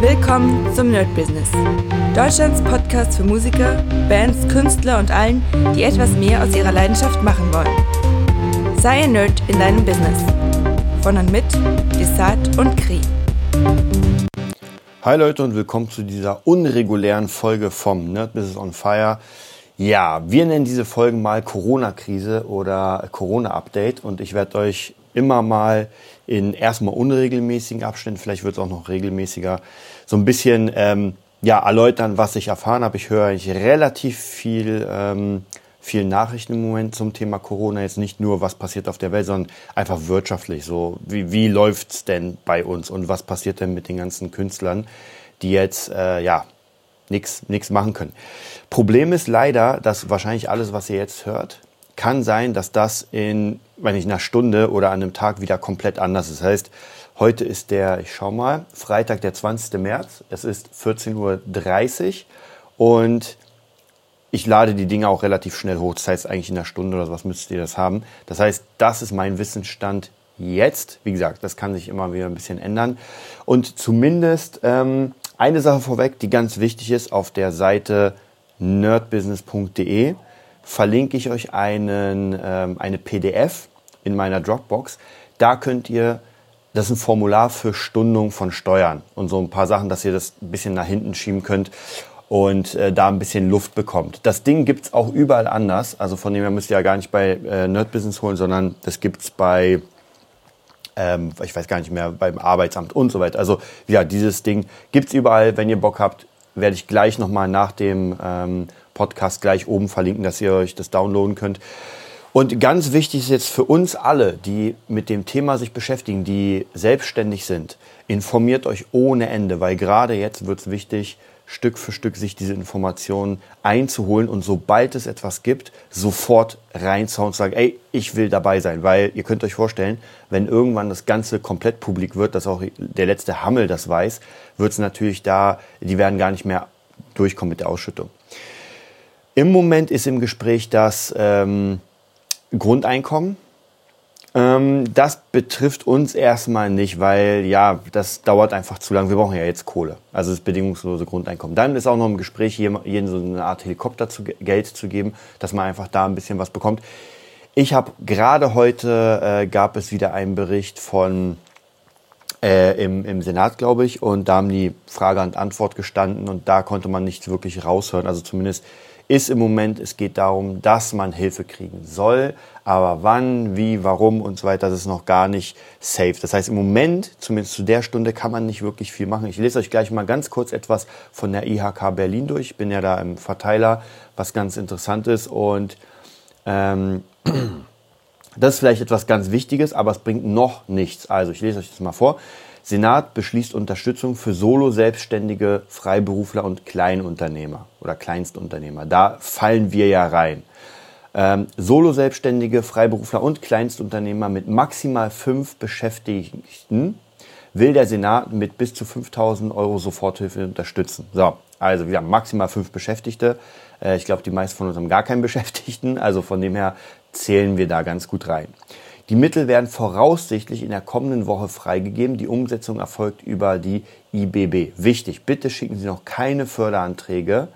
Willkommen zum Nerd Business. Deutschlands Podcast für Musiker, Bands, Künstler und allen, die etwas mehr aus ihrer Leidenschaft machen wollen. Sei ein Nerd in deinem Business. Von und mit Desart und Kri. Hi Leute und willkommen zu dieser unregulären Folge vom Nerd Business on Fire. Ja, wir nennen diese Folgen mal Corona-Krise oder Corona-Update und ich werde euch immer mal in erstmal unregelmäßigen Abständen, vielleicht wird es auch noch regelmäßiger, so ein bisschen ähm, ja, erläutern, was ich erfahren habe. Ich höre ich relativ viel, ähm, viel Nachrichten im Moment zum Thema Corona. Jetzt nicht nur, was passiert auf der Welt, sondern einfach wirtschaftlich. So, wie, wie läuft's denn bei uns und was passiert denn mit den ganzen Künstlern, die jetzt äh, ja nichts machen können. Problem ist leider, dass wahrscheinlich alles, was ihr jetzt hört, kann sein, dass das in, wenn ich einer Stunde oder an einem Tag wieder komplett anders ist. Das heißt, heute ist der, ich schau mal, Freitag, der 20. März. Es ist 14.30 Uhr und ich lade die Dinge auch relativ schnell hoch. Das heißt, eigentlich in einer Stunde oder was müsstet ihr das haben. Das heißt, das ist mein Wissensstand jetzt. Wie gesagt, das kann sich immer wieder ein bisschen ändern. Und zumindest ähm, eine Sache vorweg, die ganz wichtig ist, auf der Seite nerdbusiness.de verlinke ich euch einen, ähm, eine PDF in meiner Dropbox. Da könnt ihr, das ist ein Formular für Stundung von Steuern und so ein paar Sachen, dass ihr das ein bisschen nach hinten schieben könnt und äh, da ein bisschen Luft bekommt. Das Ding gibt's auch überall anders. Also von dem her müsst ihr ja gar nicht bei äh, Nerd Business holen, sondern das gibt's bei ähm, ich weiß gar nicht mehr, beim Arbeitsamt und so weiter. Also ja, dieses Ding gibt's überall. Wenn ihr Bock habt, werde ich gleich nochmal nach dem ähm, Podcast gleich oben verlinken, dass ihr euch das downloaden könnt. Und ganz wichtig ist jetzt für uns alle, die mit dem Thema sich beschäftigen, die selbstständig sind, informiert euch ohne Ende, weil gerade jetzt wird es wichtig, Stück für Stück sich diese Informationen einzuholen und sobald es etwas gibt, sofort reinzuhauen und sagen, ey, ich will dabei sein. Weil ihr könnt euch vorstellen, wenn irgendwann das Ganze komplett publik wird, dass auch der letzte Hammel das weiß, wird es natürlich da, die werden gar nicht mehr durchkommen mit der Ausschüttung. Im Moment ist im Gespräch das ähm, Grundeinkommen. Ähm, das betrifft uns erstmal nicht, weil ja, das dauert einfach zu lange. Wir brauchen ja jetzt Kohle. Also das bedingungslose Grundeinkommen. Dann ist auch noch im Gespräch, jedem so eine Art Helikopter zu, Geld zu geben, dass man einfach da ein bisschen was bekommt. Ich habe gerade heute äh, gab es wieder einen Bericht von äh, im, im Senat, glaube ich, und da haben die Frage und Antwort gestanden und da konnte man nichts wirklich raushören. Also zumindest ist im Moment, es geht darum, dass man Hilfe kriegen soll, aber wann, wie, warum und so weiter, das ist noch gar nicht safe. Das heißt, im Moment, zumindest zu der Stunde, kann man nicht wirklich viel machen. Ich lese euch gleich mal ganz kurz etwas von der IHK Berlin durch. Ich bin ja da im Verteiler, was ganz interessant ist und ähm, das ist vielleicht etwas ganz Wichtiges, aber es bringt noch nichts. Also ich lese euch das mal vor. Senat beschließt Unterstützung für Solo-Selbstständige, Freiberufler und Kleinunternehmer oder Kleinstunternehmer. Da fallen wir ja rein. Ähm, Solo-Selbstständige, Freiberufler und Kleinstunternehmer mit maximal fünf Beschäftigten will der Senat mit bis zu 5000 Euro Soforthilfe unterstützen. So, also haben maximal fünf Beschäftigte. Äh, ich glaube, die meisten von uns haben gar keinen Beschäftigten. Also von dem her zählen wir da ganz gut rein. Die Mittel werden voraussichtlich in der kommenden Woche freigegeben. Die Umsetzung erfolgt über die IBB. Wichtig, bitte schicken Sie noch keine Förderanträge.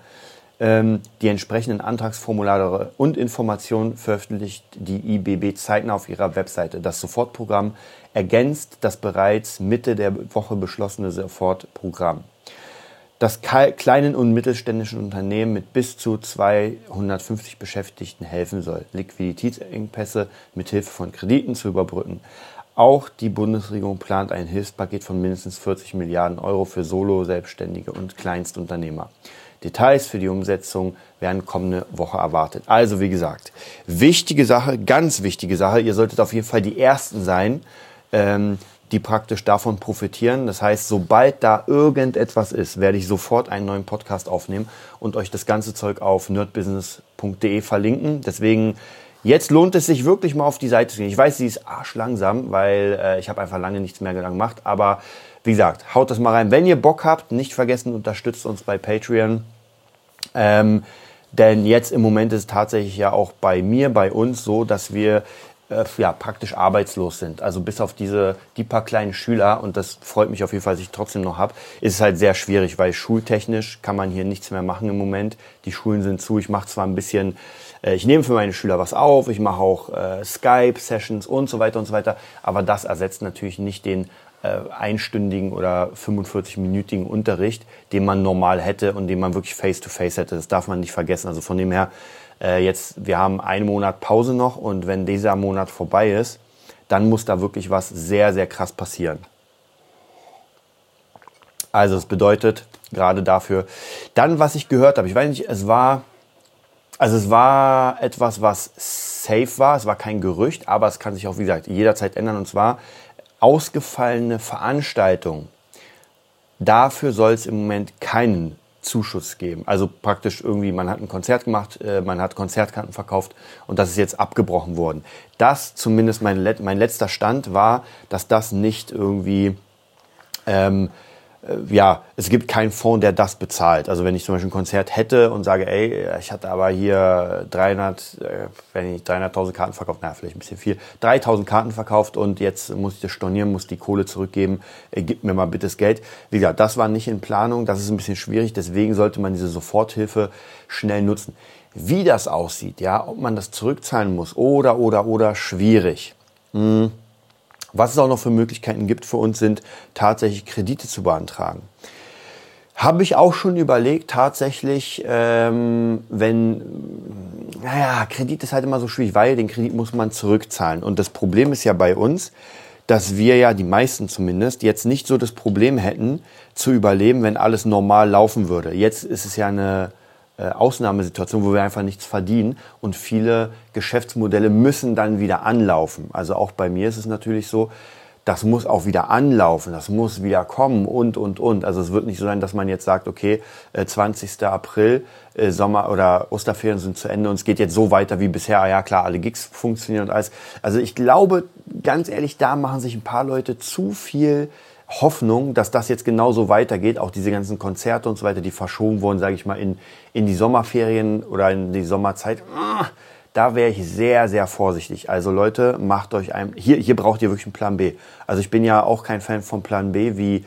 Ähm, die entsprechenden Antragsformulare und Informationen veröffentlicht die IBB zeitnah auf ihrer Webseite. Das Sofortprogramm ergänzt das bereits Mitte der Woche beschlossene Sofortprogramm das kleinen und mittelständischen Unternehmen mit bis zu 250 Beschäftigten helfen soll, Liquiditätsengpässe mit Hilfe von Krediten zu überbrücken. Auch die Bundesregierung plant ein Hilfspaket von mindestens 40 Milliarden Euro für Solo, Selbstständige und Kleinstunternehmer. Details für die Umsetzung werden kommende Woche erwartet. Also wie gesagt, wichtige Sache, ganz wichtige Sache. Ihr solltet auf jeden Fall die Ersten sein, ähm, die praktisch davon profitieren. Das heißt, sobald da irgendetwas ist, werde ich sofort einen neuen Podcast aufnehmen und euch das ganze Zeug auf nerdbusiness.de verlinken. Deswegen Jetzt lohnt es sich wirklich mal auf die Seite zu gehen. Ich weiß, sie ist arschlangsam, weil äh, ich habe einfach lange nichts mehr gemacht. Aber wie gesagt, haut das mal rein. Wenn ihr Bock habt, nicht vergessen, unterstützt uns bei Patreon. Ähm, denn jetzt im Moment ist es tatsächlich ja auch bei mir, bei uns so, dass wir äh, ja, praktisch arbeitslos sind. Also bis auf diese, die paar kleinen Schüler, und das freut mich auf jeden Fall, dass ich trotzdem noch habe, ist es halt sehr schwierig, weil schultechnisch kann man hier nichts mehr machen im Moment. Die Schulen sind zu. Ich mache zwar ein bisschen, äh, ich nehme für meine Schüler was auf, ich mache auch äh, Skype-Sessions und so weiter und so weiter, aber das ersetzt natürlich nicht den äh, einstündigen oder 45-minütigen Unterricht, den man normal hätte und den man wirklich face-to-face -face hätte. Das darf man nicht vergessen. Also von dem her, äh, jetzt, wir haben einen Monat Pause noch und wenn dieser Monat vorbei ist, dann muss da wirklich was sehr, sehr krass passieren. Also es bedeutet gerade dafür. Dann, was ich gehört habe, ich weiß nicht, es war, also es war etwas, was safe war, es war kein Gerücht, aber es kann sich auch, wie gesagt, jederzeit ändern. Und zwar ausgefallene Veranstaltungen. Dafür soll es im Moment keinen Zuschuss geben. Also praktisch irgendwie, man hat ein Konzert gemacht, äh, man hat Konzertkarten verkauft und das ist jetzt abgebrochen worden. Das zumindest mein, mein letzter Stand war, dass das nicht irgendwie ähm, äh, ja, es gibt keinen Fonds, der das bezahlt. Also wenn ich zum Beispiel ein Konzert hätte und sage, ey, ich hatte aber hier 300, äh, wenn ich 300.000 Karten verkauft, na, vielleicht ein bisschen viel, 3.000 Karten verkauft und jetzt muss ich das stornieren, muss die Kohle zurückgeben, äh, gib mir mal bitte das Geld. Wie gesagt, das war nicht in Planung, das ist ein bisschen schwierig, deswegen sollte man diese Soforthilfe schnell nutzen. Wie das aussieht, ja, ob man das zurückzahlen muss oder, oder, oder, schwierig. Hm was es auch noch für Möglichkeiten gibt für uns, sind tatsächlich Kredite zu beantragen. Habe ich auch schon überlegt, tatsächlich, ähm, wenn, naja, Kredit ist halt immer so schwierig, weil den Kredit muss man zurückzahlen. Und das Problem ist ja bei uns, dass wir ja, die meisten zumindest, jetzt nicht so das Problem hätten, zu überleben, wenn alles normal laufen würde. Jetzt ist es ja eine, Ausnahmesituation, wo wir einfach nichts verdienen und viele Geschäftsmodelle müssen dann wieder anlaufen. Also auch bei mir ist es natürlich so, das muss auch wieder anlaufen, das muss wieder kommen und, und, und. Also es wird nicht so sein, dass man jetzt sagt, okay, 20. Äh, April, äh, Sommer- oder Osterferien sind zu Ende und es geht jetzt so weiter wie bisher. Ah ja, klar, alle Gigs funktionieren und alles. Also ich glaube, ganz ehrlich, da machen sich ein paar Leute zu viel Hoffnung, dass das jetzt genauso weitergeht. Auch diese ganzen Konzerte und so weiter, die verschoben wurden, sage ich mal, in, in die Sommerferien oder in die Sommerzeit. Ah, da wäre ich sehr, sehr vorsichtig. Also Leute, macht euch ein. Hier, hier braucht ihr wirklich einen Plan B. Also ich bin ja auch kein Fan von Plan B wie,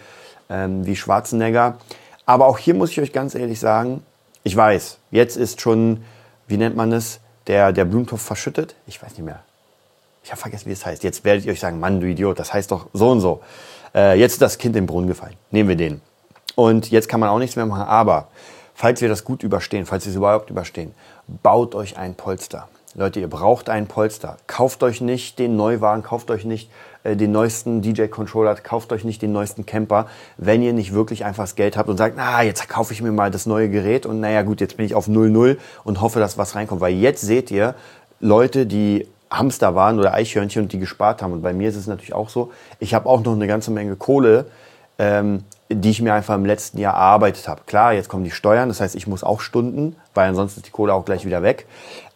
ähm, wie Schwarzenegger. Aber auch hier muss ich euch ganz ehrlich sagen, ich weiß, jetzt ist schon, wie nennt man es, der, der Blumentopf verschüttet. Ich weiß nicht mehr. Ich habe vergessen, wie es heißt. Jetzt werdet ihr euch sagen, Mann, du Idiot, das heißt doch so und so. Äh, jetzt ist das Kind im Brunnen gefallen. Nehmen wir den. Und jetzt kann man auch nichts mehr machen. Aber falls wir das gut überstehen, falls wir es überhaupt überstehen, baut euch ein Polster. Leute, ihr braucht ein Polster. Kauft euch nicht den Neuwagen, kauft euch nicht äh, den neuesten DJ-Controller, kauft euch nicht den neuesten Camper, wenn ihr nicht wirklich einfach das Geld habt und sagt, na, jetzt kaufe ich mir mal das neue Gerät und naja gut, jetzt bin ich auf 0-0 und hoffe, dass was reinkommt. Weil jetzt seht ihr Leute, die Hamster waren oder Eichhörnchen und die gespart haben. Und bei mir ist es natürlich auch so, ich habe auch noch eine ganze Menge Kohle, ähm, die ich mir einfach im letzten Jahr erarbeitet habe. Klar, jetzt kommen die Steuern, das heißt, ich muss auch Stunden, weil ansonsten ist die Kohle auch gleich wieder weg.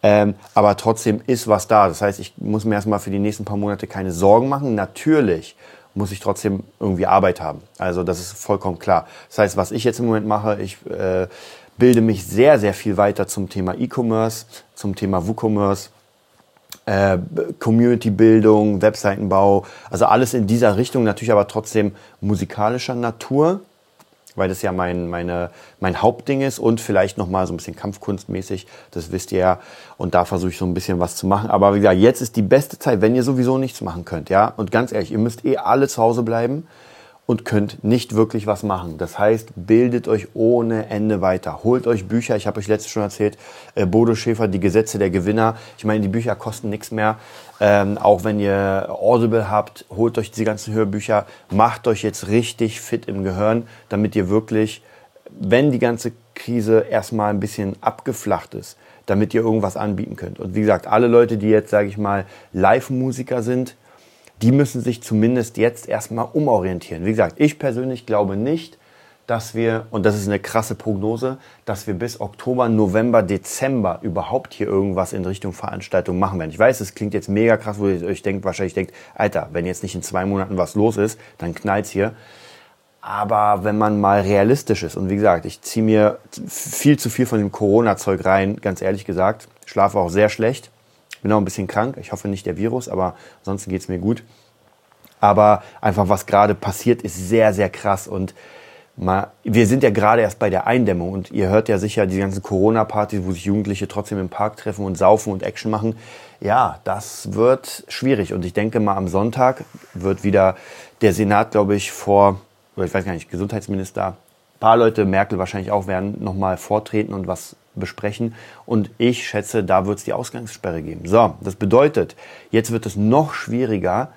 Ähm, aber trotzdem ist was da. Das heißt, ich muss mir erstmal für die nächsten paar Monate keine Sorgen machen. Natürlich muss ich trotzdem irgendwie Arbeit haben. Also das ist vollkommen klar. Das heißt, was ich jetzt im Moment mache, ich äh, bilde mich sehr, sehr viel weiter zum Thema E-Commerce, zum Thema WooCommerce äh, Community-Bildung, Webseitenbau, also alles in dieser Richtung, natürlich aber trotzdem musikalischer Natur, weil das ja mein, meine, mein Hauptding ist und vielleicht nochmal so ein bisschen kampfkunstmäßig, das wisst ihr ja. Und da versuche ich so ein bisschen was zu machen. Aber wie gesagt, jetzt ist die beste Zeit, wenn ihr sowieso nichts machen könnt, ja. Und ganz ehrlich, ihr müsst eh alle zu Hause bleiben und könnt nicht wirklich was machen. Das heißt, bildet euch ohne Ende weiter. Holt euch Bücher. Ich habe euch letztes schon erzählt, äh, Bodo Schäfer, die Gesetze der Gewinner. Ich meine, die Bücher kosten nichts mehr. Ähm, auch wenn ihr Audible habt, holt euch diese ganzen Hörbücher. Macht euch jetzt richtig fit im Gehirn, damit ihr wirklich, wenn die ganze Krise erstmal ein bisschen abgeflacht ist, damit ihr irgendwas anbieten könnt. Und wie gesagt, alle Leute, die jetzt, sage ich mal, Live-Musiker sind, die müssen sich zumindest jetzt erstmal umorientieren. Wie gesagt, ich persönlich glaube nicht, dass wir, und das ist eine krasse Prognose, dass wir bis Oktober, November, Dezember überhaupt hier irgendwas in Richtung Veranstaltung machen werden. Ich weiß, es klingt jetzt mega krass, wo ihr euch denkt, wahrscheinlich denkt, Alter, wenn jetzt nicht in zwei Monaten was los ist, dann knallt's hier. Aber wenn man mal realistisch ist, und wie gesagt, ich ziehe mir viel zu viel von dem Corona-Zeug rein, ganz ehrlich gesagt, schlafe auch sehr schlecht, bin auch ein bisschen krank. Ich hoffe nicht der Virus, aber ansonsten geht es mir gut. Aber einfach, was gerade passiert, ist sehr, sehr krass. Und mal, wir sind ja gerade erst bei der Eindämmung. Und ihr hört ja sicher die ganzen Corona-Partys, wo sich Jugendliche trotzdem im Park treffen und saufen und Action machen. Ja, das wird schwierig. Und ich denke mal, am Sonntag wird wieder der Senat, glaube ich, vor, oder ich weiß gar nicht, Gesundheitsminister, ein paar Leute, Merkel wahrscheinlich auch, werden nochmal vortreten und was besprechen. Und ich schätze, da wird es die Ausgangssperre geben. So, das bedeutet, jetzt wird es noch schwieriger,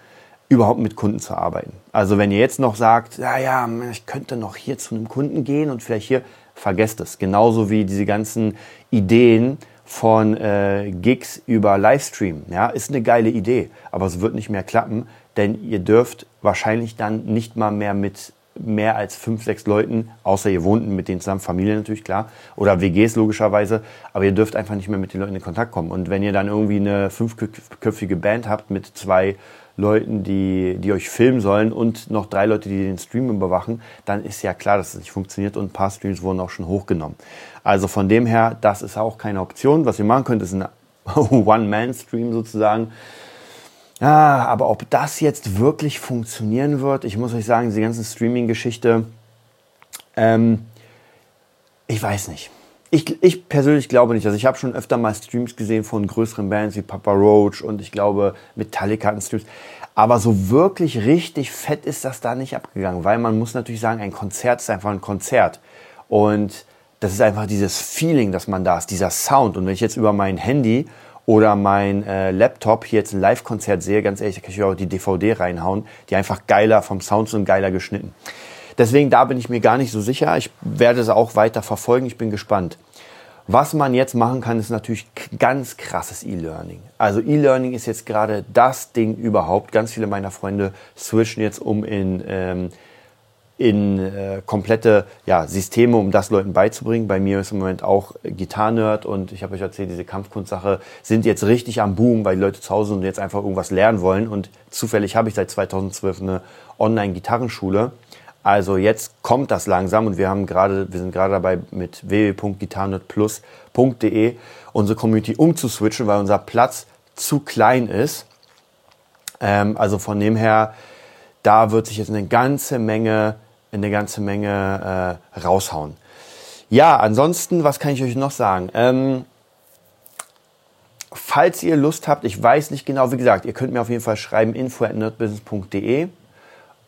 überhaupt mit Kunden zu arbeiten. Also wenn ihr jetzt noch sagt, ja, ja, ich könnte noch hier zu einem Kunden gehen und vielleicht hier, vergesst es. Genauso wie diese ganzen Ideen von äh, Gigs über Livestream. Ja, ist eine geile Idee, aber es wird nicht mehr klappen, denn ihr dürft wahrscheinlich dann nicht mal mehr mit mehr als fünf, sechs Leuten, außer ihr wohnt mit denen zusammen, Familie natürlich, klar, oder WGs logischerweise, aber ihr dürft einfach nicht mehr mit den Leuten in Kontakt kommen. Und wenn ihr dann irgendwie eine fünfköpfige Band habt mit zwei Leuten, die, die euch filmen sollen und noch drei Leute, die den Stream überwachen, dann ist ja klar, dass es nicht funktioniert und ein paar Streams wurden auch schon hochgenommen. Also von dem her, das ist auch keine Option. Was ihr machen könnt, ist ein One-Man-Stream sozusagen. Ja, aber ob das jetzt wirklich funktionieren wird, ich muss euch sagen, diese ganze Streaming-Geschichte, ähm, ich weiß nicht. Ich, ich persönlich glaube nicht. Also ich habe schon öfter mal Streams gesehen von größeren Bands wie Papa Roach und ich glaube Metallica hatten Streams. Aber so wirklich richtig fett ist das da nicht abgegangen, weil man muss natürlich sagen, ein Konzert ist einfach ein Konzert. Und das ist einfach dieses Feeling, dass man da ist, dieser Sound. Und wenn ich jetzt über mein Handy oder mein äh, Laptop hier jetzt ein Live-Konzert sehe, ganz ehrlich, da kann ich auch die DVD reinhauen, die einfach geiler vom Sound und geiler geschnitten. Deswegen da bin ich mir gar nicht so sicher. Ich werde es auch weiter verfolgen. Ich bin gespannt. Was man jetzt machen kann, ist natürlich ganz krasses E-Learning. Also E-Learning ist jetzt gerade das Ding überhaupt. Ganz viele meiner Freunde switchen jetzt um in, ähm, in äh, komplette ja, Systeme, um das Leuten beizubringen. Bei mir ist im Moment auch Gitarrenerd und ich habe euch erzählt, diese Kampfkunstsache sind jetzt richtig am Boom, weil die Leute zu Hause sind und jetzt einfach irgendwas lernen wollen. Und zufällig habe ich seit 2012 eine Online-Gitarrenschule also jetzt kommt das langsam und wir haben gerade, wir sind gerade dabei mit www.gitarrenetplus.de unsere Community umzuswitchen, weil unser Platz zu klein ist. Ähm, also von dem her, da wird sich jetzt eine ganze Menge, eine ganze Menge äh, raushauen. Ja, ansonsten, was kann ich euch noch sagen? Ähm, falls ihr Lust habt, ich weiß nicht genau, wie gesagt, ihr könnt mir auf jeden Fall schreiben info at nerdbusiness.de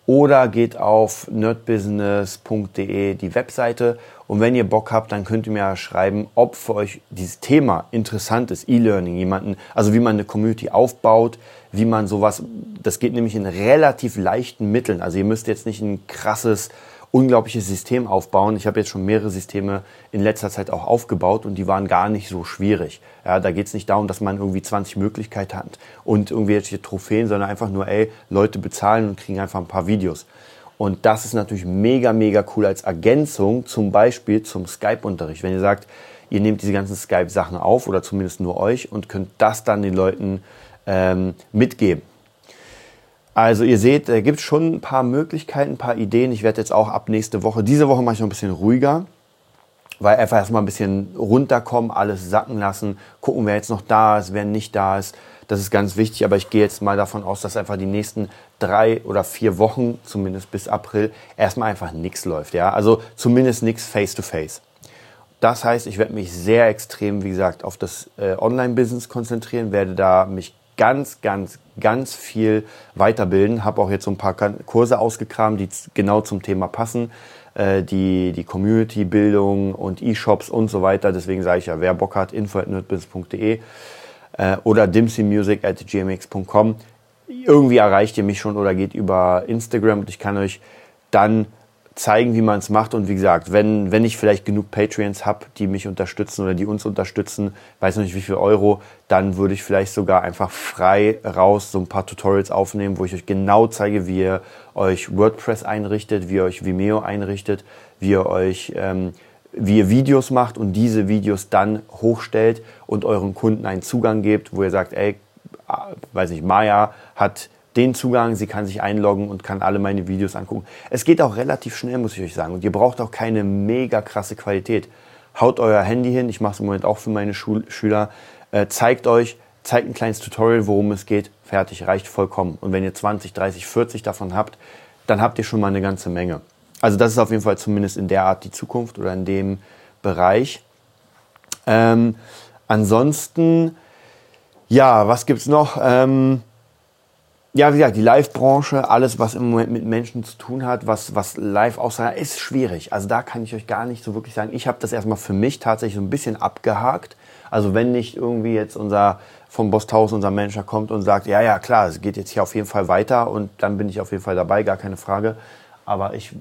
oder geht auf nerdbusiness.de die Webseite und wenn ihr Bock habt, dann könnt ihr mir schreiben, ob für euch dieses Thema interessant ist, E-Learning, jemanden, also wie man eine Community aufbaut, wie man sowas, das geht nämlich in relativ leichten Mitteln. Also ihr müsst jetzt nicht ein krasses unglaubliches System aufbauen. Ich habe jetzt schon mehrere Systeme in letzter Zeit auch aufgebaut und die waren gar nicht so schwierig. Ja, da geht es nicht darum, dass man irgendwie 20 Möglichkeiten hat und irgendwelche Trophäen, sondern einfach nur, ey, Leute bezahlen und kriegen einfach ein paar Videos. Und das ist natürlich mega, mega cool als Ergänzung zum Beispiel zum Skype-Unterricht. Wenn ihr sagt, ihr nehmt diese ganzen Skype-Sachen auf oder zumindest nur euch und könnt das dann den Leuten ähm, mitgeben. Also ihr seht, da gibt schon ein paar Möglichkeiten, ein paar Ideen. Ich werde jetzt auch ab nächste Woche, diese Woche mache ich noch ein bisschen ruhiger, weil einfach erstmal ein bisschen runterkommen, alles sacken lassen, gucken, wer jetzt noch da ist, wer nicht da ist. Das ist ganz wichtig, aber ich gehe jetzt mal davon aus, dass einfach die nächsten drei oder vier Wochen, zumindest bis April, erstmal einfach nichts läuft. Ja? Also zumindest nichts face-to-face. Das heißt, ich werde mich sehr extrem, wie gesagt, auf das äh, Online-Business konzentrieren, werde da mich ganz, ganz, ganz viel weiterbilden. Habe auch jetzt so ein paar Kurse ausgekramt, die genau zum Thema passen. Äh, die die Community-Bildung und E-Shops und so weiter. Deswegen sage ich ja, wer Bock hat, info.nerdbusiness.de äh, oder dimsymusic at gmx.com. Irgendwie erreicht ihr mich schon oder geht über Instagram und ich kann euch dann zeigen, wie man es macht. Und wie gesagt, wenn, wenn ich vielleicht genug Patreons habe, die mich unterstützen oder die uns unterstützen, weiß noch nicht wie viel Euro, dann würde ich vielleicht sogar einfach frei raus so ein paar Tutorials aufnehmen, wo ich euch genau zeige, wie ihr euch WordPress einrichtet, wie ihr euch Vimeo einrichtet, wie ihr euch ähm, wie ihr Videos macht und diese Videos dann hochstellt und euren Kunden einen Zugang gebt, wo ihr sagt, ey, weiß ich, Maya hat den Zugang, sie kann sich einloggen und kann alle meine Videos angucken. Es geht auch relativ schnell, muss ich euch sagen. Und ihr braucht auch keine mega krasse Qualität. Haut euer Handy hin, ich mache es im Moment auch für meine Schul Schüler, äh, zeigt euch zeigt ein kleines Tutorial, worum es geht, fertig, reicht vollkommen. Und wenn ihr 20, 30, 40 davon habt, dann habt ihr schon mal eine ganze Menge. Also das ist auf jeden Fall zumindest in der Art die Zukunft oder in dem Bereich. Ähm, ansonsten, ja, was gibt's noch? Ähm, ja, wie gesagt, die Live-Branche, alles, was im Moment mit Menschen zu tun hat, was, was live aussah, ist schwierig. Also da kann ich euch gar nicht so wirklich sagen. Ich habe das erstmal für mich tatsächlich so ein bisschen abgehakt. Also wenn nicht irgendwie jetzt unser vom Bosthaus, unser Manager kommt und sagt, ja, ja, klar, es geht jetzt hier auf jeden Fall weiter und dann bin ich auf jeden Fall dabei, gar keine Frage. Aber ich,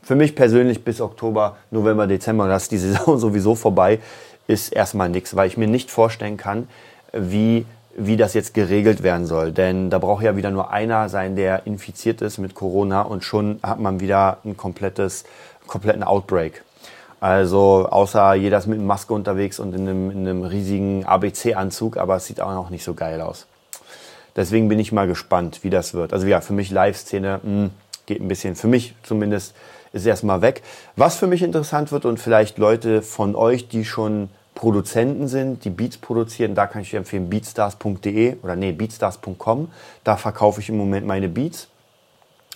für mich persönlich bis Oktober, November, Dezember, das ist die Saison sowieso vorbei, ist erstmal nichts, weil ich mir nicht vorstellen kann, wie wie das jetzt geregelt werden soll. Denn da braucht ja wieder nur einer sein, der infiziert ist mit Corona und schon hat man wieder ein komplettes, kompletten Outbreak. Also außer jeder ist mit Maske unterwegs und in einem, in einem riesigen ABC-Anzug, aber es sieht auch noch nicht so geil aus. Deswegen bin ich mal gespannt, wie das wird. Also ja, für mich Live-Szene hm, geht ein bisschen, für mich zumindest ist erstmal weg. Was für mich interessant wird und vielleicht Leute von euch, die schon Produzenten sind, die Beats produzieren, da kann ich dir empfehlen beatstars.de oder nee, beatstars.com. Da verkaufe ich im Moment meine Beats.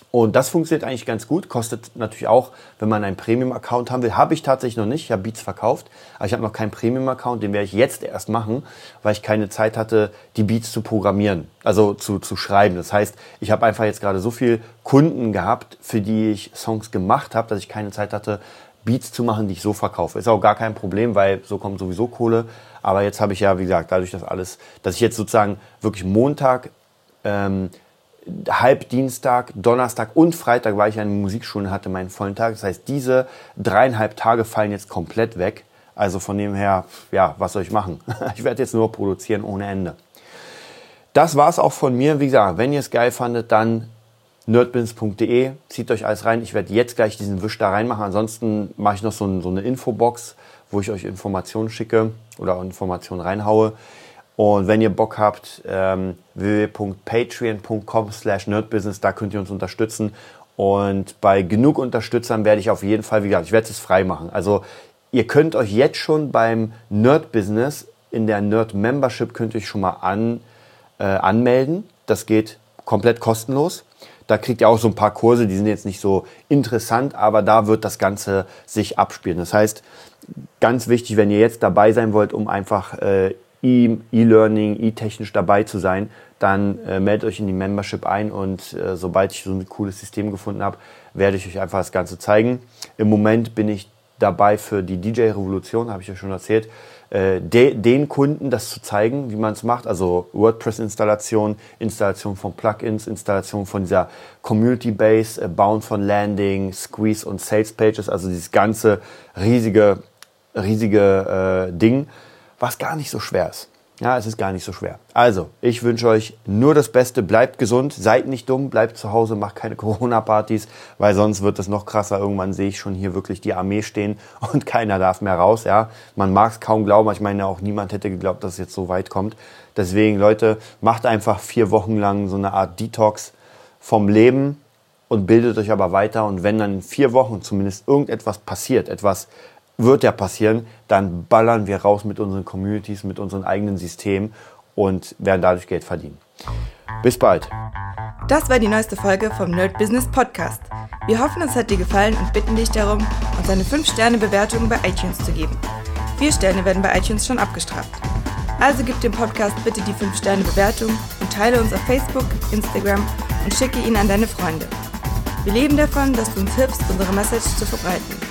Und das funktioniert eigentlich ganz gut. Kostet natürlich auch, wenn man einen Premium-Account haben will. Habe ich tatsächlich noch nicht. Ich habe Beats verkauft. Aber ich habe noch keinen Premium-Account. Den werde ich jetzt erst machen, weil ich keine Zeit hatte, die Beats zu programmieren. Also zu, zu schreiben. Das heißt, ich habe einfach jetzt gerade so viel Kunden gehabt, für die ich Songs gemacht habe, dass ich keine Zeit hatte, Beats zu machen, die ich so verkaufe. Ist auch gar kein Problem, weil so kommt sowieso Kohle. Aber jetzt habe ich ja, wie gesagt, dadurch, dass alles, dass ich jetzt sozusagen wirklich Montag, ähm, halb Dienstag, Donnerstag und Freitag, weil ich eine Musikschule hatte, meinen vollen Tag. Das heißt, diese dreieinhalb Tage fallen jetzt komplett weg. Also von dem her, ja, was soll ich machen? Ich werde jetzt nur produzieren ohne Ende. Das war's auch von mir. Wie gesagt, wenn ihr es geil fandet, dann nerdbins.de. Zieht euch alles rein. Ich werde jetzt gleich diesen Wisch da reinmachen. Ansonsten mache ich noch so, ein, so, eine Infobox, wo ich euch Informationen schicke oder Informationen reinhaue. Und wenn ihr Bock habt, ähm, www.patreon.com slash nerdbusiness, da könnt ihr uns unterstützen. Und bei genug Unterstützern werde ich auf jeden Fall, wie gesagt, ich werde es frei machen. Also ihr könnt euch jetzt schon beim Nerd Business in der Nerd Membership könnt ihr euch schon mal an, äh, anmelden. Das geht komplett kostenlos. Da kriegt ihr auch so ein paar Kurse, die sind jetzt nicht so interessant, aber da wird das Ganze sich abspielen. Das heißt, ganz wichtig, wenn ihr jetzt dabei sein wollt, um einfach äh, E-Learning, E-technisch dabei zu sein, dann äh, meldet euch in die Membership ein und äh, sobald ich so ein cooles System gefunden habe, werde ich euch einfach das Ganze zeigen. Im Moment bin ich dabei für die DJ-Revolution, habe ich ja schon erzählt äh, de, den Kunden das zu zeigen, wie man es macht. Also WordPress-Installation, Installation von Plugins, Installation von dieser Community Base, äh, Bauen von Landing, Squeeze und Sales Pages, also dieses ganze riesige, riesige äh, Ding, was gar nicht so schwer ist. Ja, es ist gar nicht so schwer. Also, ich wünsche euch nur das Beste. Bleibt gesund, seid nicht dumm, bleibt zu Hause, macht keine Corona-Partys, weil sonst wird es noch krasser. Irgendwann sehe ich schon hier wirklich die Armee stehen und keiner darf mehr raus. Ja, man mag es kaum glauben. Ich meine, auch niemand hätte geglaubt, dass es jetzt so weit kommt. Deswegen, Leute, macht einfach vier Wochen lang so eine Art Detox vom Leben und bildet euch aber weiter. Und wenn dann in vier Wochen zumindest irgendetwas passiert, etwas wird ja passieren, dann ballern wir raus mit unseren Communities, mit unseren eigenen Systemen und werden dadurch Geld verdienen. Bis bald. Das war die neueste Folge vom Nerd Business Podcast. Wir hoffen, es hat dir gefallen und bitten dich darum, uns eine 5-Sterne-Bewertung bei iTunes zu geben. Vier Sterne werden bei iTunes schon abgestraft. Also gib dem Podcast bitte die 5-Sterne-Bewertung und teile uns auf Facebook, Instagram und schicke ihn an deine Freunde. Wir leben davon, dass du uns hilfst, unsere Message zu verbreiten.